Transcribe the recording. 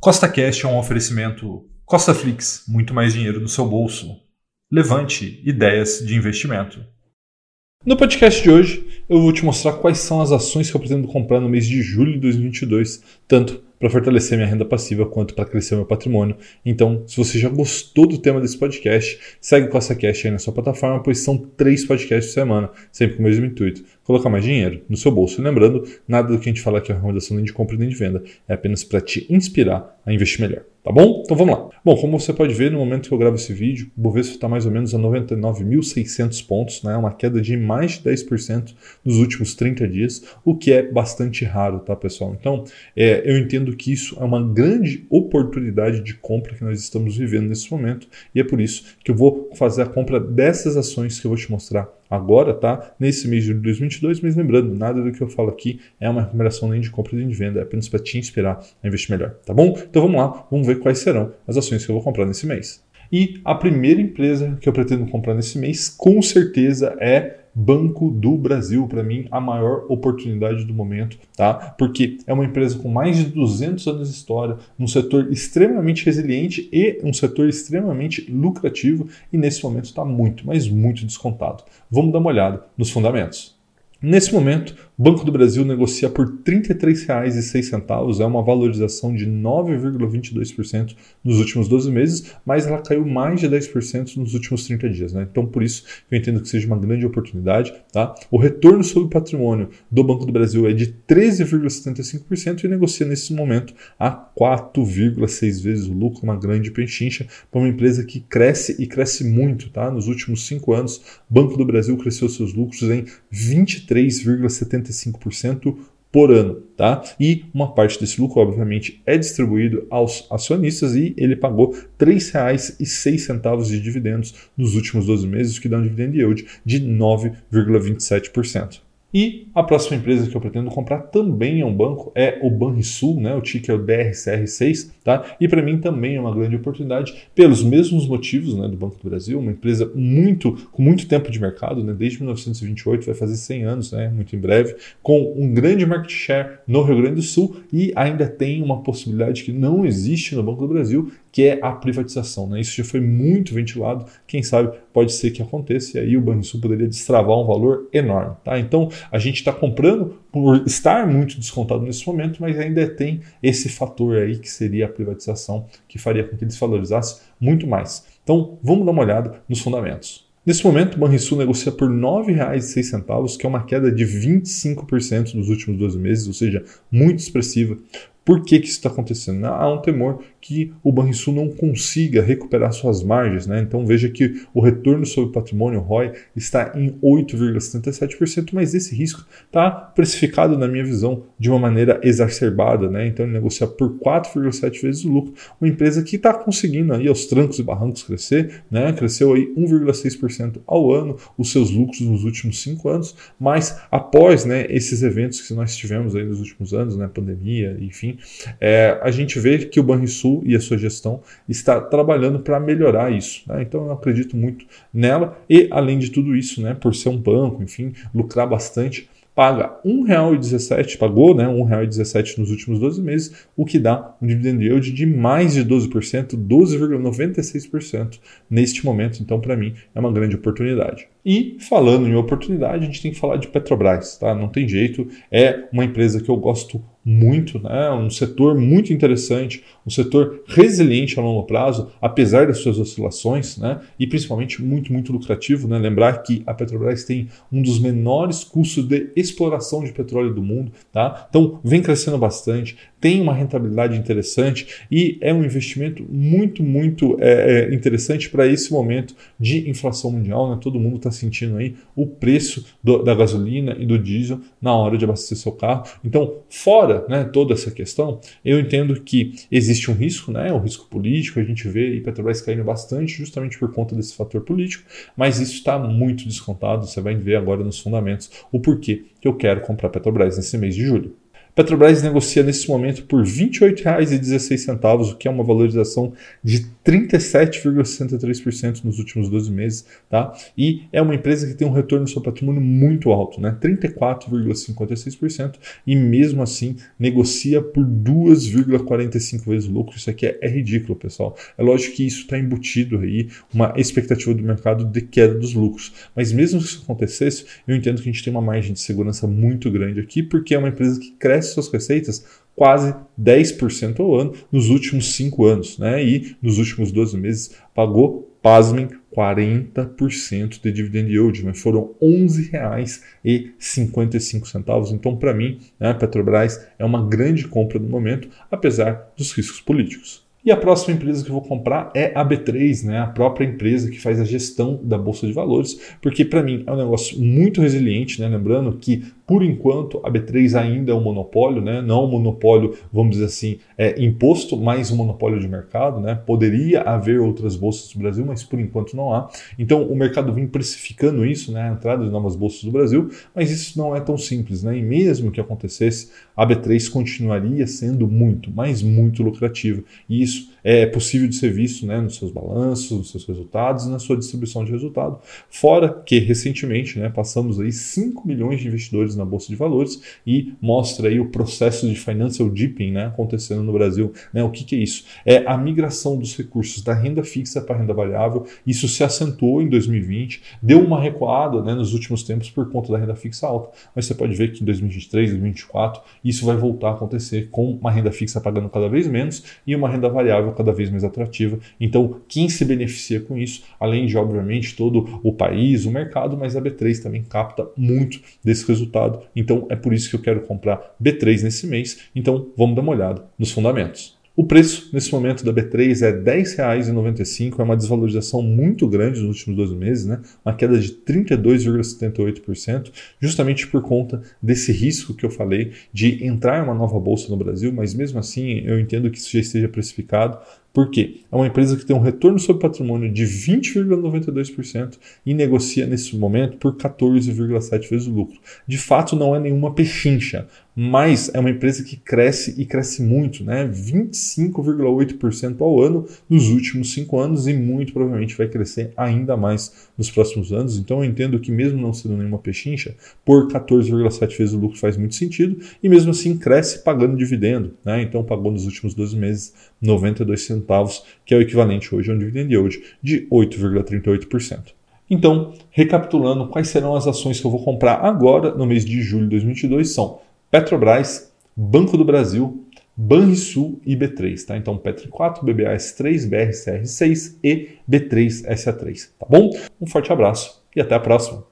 Costa Cash é um oferecimento Costa Flix, muito mais dinheiro no seu bolso. Levante ideias de investimento. No podcast de hoje, eu vou te mostrar quais são as ações que eu pretendo comprar no mês de julho de 2022, tanto para fortalecer minha renda passiva quanto para crescer meu patrimônio. Então, se você já gostou do tema desse podcast, segue o Costa Cash aí na sua plataforma, pois são três podcasts por semana, sempre com o mesmo intuito: colocar mais dinheiro no seu bolso. E lembrando, nada do que a gente fala aqui é recomendação nem de compra nem de venda, é apenas para te inspirar a investir melhor. Tá bom? Então vamos lá. Bom, como você pode ver, no momento que eu gravo esse vídeo, o Bovespa está mais ou menos a 99.600 pontos, né? uma queda de mais de 10% nos últimos 30 dias, o que é bastante raro, tá, pessoal? Então, é, eu entendo que isso é uma grande oportunidade de compra que nós estamos vivendo nesse momento, e é por isso que eu vou fazer a compra dessas ações que eu vou te mostrar agora, tá? Nesse mês de 2022, mas lembrando, nada do que eu falo aqui é uma recomendação nem de compra nem de venda, é apenas para te inspirar a investir melhor, tá bom? Então vamos lá, vamos ver quais serão as ações que eu vou comprar nesse mês. E a primeira empresa que eu pretendo comprar nesse mês, com certeza, é Banco do Brasil, para mim, a maior oportunidade do momento, tá? Porque é uma empresa com mais de 200 anos de história, num setor extremamente resiliente e um setor extremamente lucrativo e nesse momento está muito, mas muito descontado. Vamos dar uma olhada nos fundamentos. Nesse momento, Banco do Brasil negocia por R$ 33,06, é uma valorização de 9,22% nos últimos 12 meses, mas ela caiu mais de 10% nos últimos 30 dias. Né? Então, por isso, eu entendo que seja uma grande oportunidade. Tá? O retorno sobre patrimônio do Banco do Brasil é de 13,75% e negocia nesse momento a 4,6 vezes o lucro, uma grande penchincha para uma empresa que cresce e cresce muito. Tá? Nos últimos 5 anos, Banco do Brasil cresceu seus lucros em 23 3,75% por ano, tá? E uma parte desse lucro, obviamente, é distribuído aos acionistas e ele pagou R$ 3,06 de dividendos nos últimos 12 meses, o que dá um dividend yield de 9,27%. E a próxima empresa que eu pretendo comprar também é um banco, é o Banrisul, né? o ticker é o BRCR6, tá? E para mim também é uma grande oportunidade pelos mesmos motivos, né, do Banco do Brasil, uma empresa muito com muito tempo de mercado, né? Desde 1928 vai fazer 100 anos, né? Muito em breve, com um grande market share no Rio Grande do Sul e ainda tem uma possibilidade que não existe no Banco do Brasil, que é a privatização. Né? Isso já foi muito ventilado, quem sabe pode ser que aconteça, e aí o Banrisul poderia destravar um valor enorme. Tá? Então a gente está comprando por estar muito descontado nesse momento, mas ainda tem esse fator aí que seria a privatização, que faria com que eles valorizassem muito mais. Então vamos dar uma olhada nos fundamentos. Nesse momento, o Banrisul negocia por R$ 9,06, que é uma queda de 25% nos últimos 12 meses, ou seja, muito expressiva. Por que, que isso está acontecendo? Há um temor que o Banrisul não consiga recuperar suas margens. Né? Então veja que o retorno sobre o patrimônio ROI está em 8,77%, mas esse risco está precificado, na minha visão, de uma maneira exacerbada. Né? Então ele negocia por 4,7 vezes o lucro, uma empresa que está conseguindo aí aos trancos e barrancos crescer, né? cresceu aí 1,6% ao ano os seus lucros nos últimos cinco anos, mas após né, esses eventos que nós tivemos aí nos últimos anos, né, pandemia, enfim, é, a gente vê que o Banrisul e a sua gestão está trabalhando para melhorar isso. Né? Então eu acredito muito nela e, além de tudo isso, né, por ser um banco, enfim, lucrar bastante, paga R$ 1,17, pagou né, R$ 1,17 nos últimos 12 meses, o que dá um dividend yield de mais de 12%, 12,96% neste momento. Então, para mim, é uma grande oportunidade. E falando em oportunidade, a gente tem que falar de Petrobras, tá? Não tem jeito, é uma empresa que eu gosto muito, né? um setor muito interessante, um setor resiliente a longo prazo, apesar das suas oscilações, né? e principalmente muito, muito lucrativo. Né? Lembrar que a Petrobras tem um dos menores custos de exploração de petróleo do mundo, tá? então vem crescendo bastante, tem uma rentabilidade interessante e é um investimento muito, muito é, é interessante para esse momento de inflação mundial. Né? Todo mundo está sentindo aí o preço do, da gasolina e do diesel na hora de abastecer seu carro. Então, fora né, toda essa questão, eu entendo que existe um risco, né, um risco político, a gente vê e Petrobras caindo bastante justamente por conta desse fator político, mas isso está muito descontado, você vai ver agora nos fundamentos o porquê que eu quero comprar Petrobras nesse mês de julho. Petrobras negocia nesse momento por R$ 28,16, o que é uma valorização de 37,63% nos últimos 12 meses, tá? E é uma empresa que tem um retorno seu patrimônio muito alto, né? 34,56% e mesmo assim negocia por 2,45 vezes o lucro. Isso aqui é, é ridículo, pessoal. É lógico que isso está embutido aí uma expectativa do mercado de queda dos lucros, mas mesmo se isso acontecesse, eu entendo que a gente tem uma margem de segurança muito grande aqui, porque é uma empresa que cresce suas receitas quase 10% ao ano nos últimos 5 anos, né? E nos últimos 12 meses pagou, pasmem, 40% de dividend yield, mas foram R$ 11,55. Então, para mim, né, a Petrobras é uma grande compra no momento, apesar dos riscos políticos. E a próxima empresa que eu vou comprar é a B3, né? a própria empresa que faz a gestão da Bolsa de Valores, porque para mim é um negócio muito resiliente, né? lembrando que por enquanto, a B3 ainda é um monopólio, né? não um monopólio, vamos dizer assim, é, imposto, mas um monopólio de mercado. Né? Poderia haver outras bolsas do Brasil, mas por enquanto não há. Então, o mercado vem precificando isso, né? a entrada de novas bolsas do Brasil, mas isso não é tão simples. Né? E mesmo que acontecesse, a B3 continuaria sendo muito, mas muito lucrativa. E isso é possível de ser visto né, nos seus balanços, nos seus resultados e na sua distribuição de resultado. Fora que, recentemente, né, passamos aí 5 milhões de investidores na Bolsa de Valores e mostra aí o processo de financial dipping né, acontecendo no Brasil. Né? O que, que é isso? É a migração dos recursos da renda fixa para a renda variável. Isso se acentuou em 2020, deu uma recuada né, nos últimos tempos por conta da renda fixa alta, mas você pode ver que em 2023, 2024, isso vai voltar a acontecer com uma renda fixa pagando cada vez menos e uma renda variável cada vez mais atrativa. Então, quem se beneficia com isso, além de, obviamente, todo o país, o mercado, mas a B3 também capta muito desse resultado. Então é por isso que eu quero comprar B3 nesse mês. Então vamos dar uma olhada nos fundamentos. O preço nesse momento da B3 é R$ 10,95, é uma desvalorização muito grande nos últimos 12 meses, né? uma queda de 32,78%, justamente por conta desse risco que eu falei de entrar uma nova bolsa no Brasil, mas mesmo assim eu entendo que isso já esteja precificado. Por quê? É uma empresa que tem um retorno sobre patrimônio de 20,92% e negocia nesse momento por 14,7 vezes o lucro. De fato, não é nenhuma pechincha, mas é uma empresa que cresce e cresce muito, né? 25,8% ao ano nos últimos cinco anos e muito provavelmente vai crescer ainda mais nos próximos anos. Então eu entendo que mesmo não sendo nenhuma pechincha, por 14,7 vezes o lucro faz muito sentido e mesmo assim cresce pagando dividendo, né? Então pagou nos últimos 12 meses 92 centavos, que é o equivalente hoje a um dividend yield de 8,38%. Então, recapitulando, quais serão as ações que eu vou comprar agora no mês de julho de 2022 são Petrobras, Banco do Brasil, Banrisul e B3, tá? Então, Petri 4, BBAS3, BRCR6 e B3SA3, tá bom? Um forte abraço e até a próxima!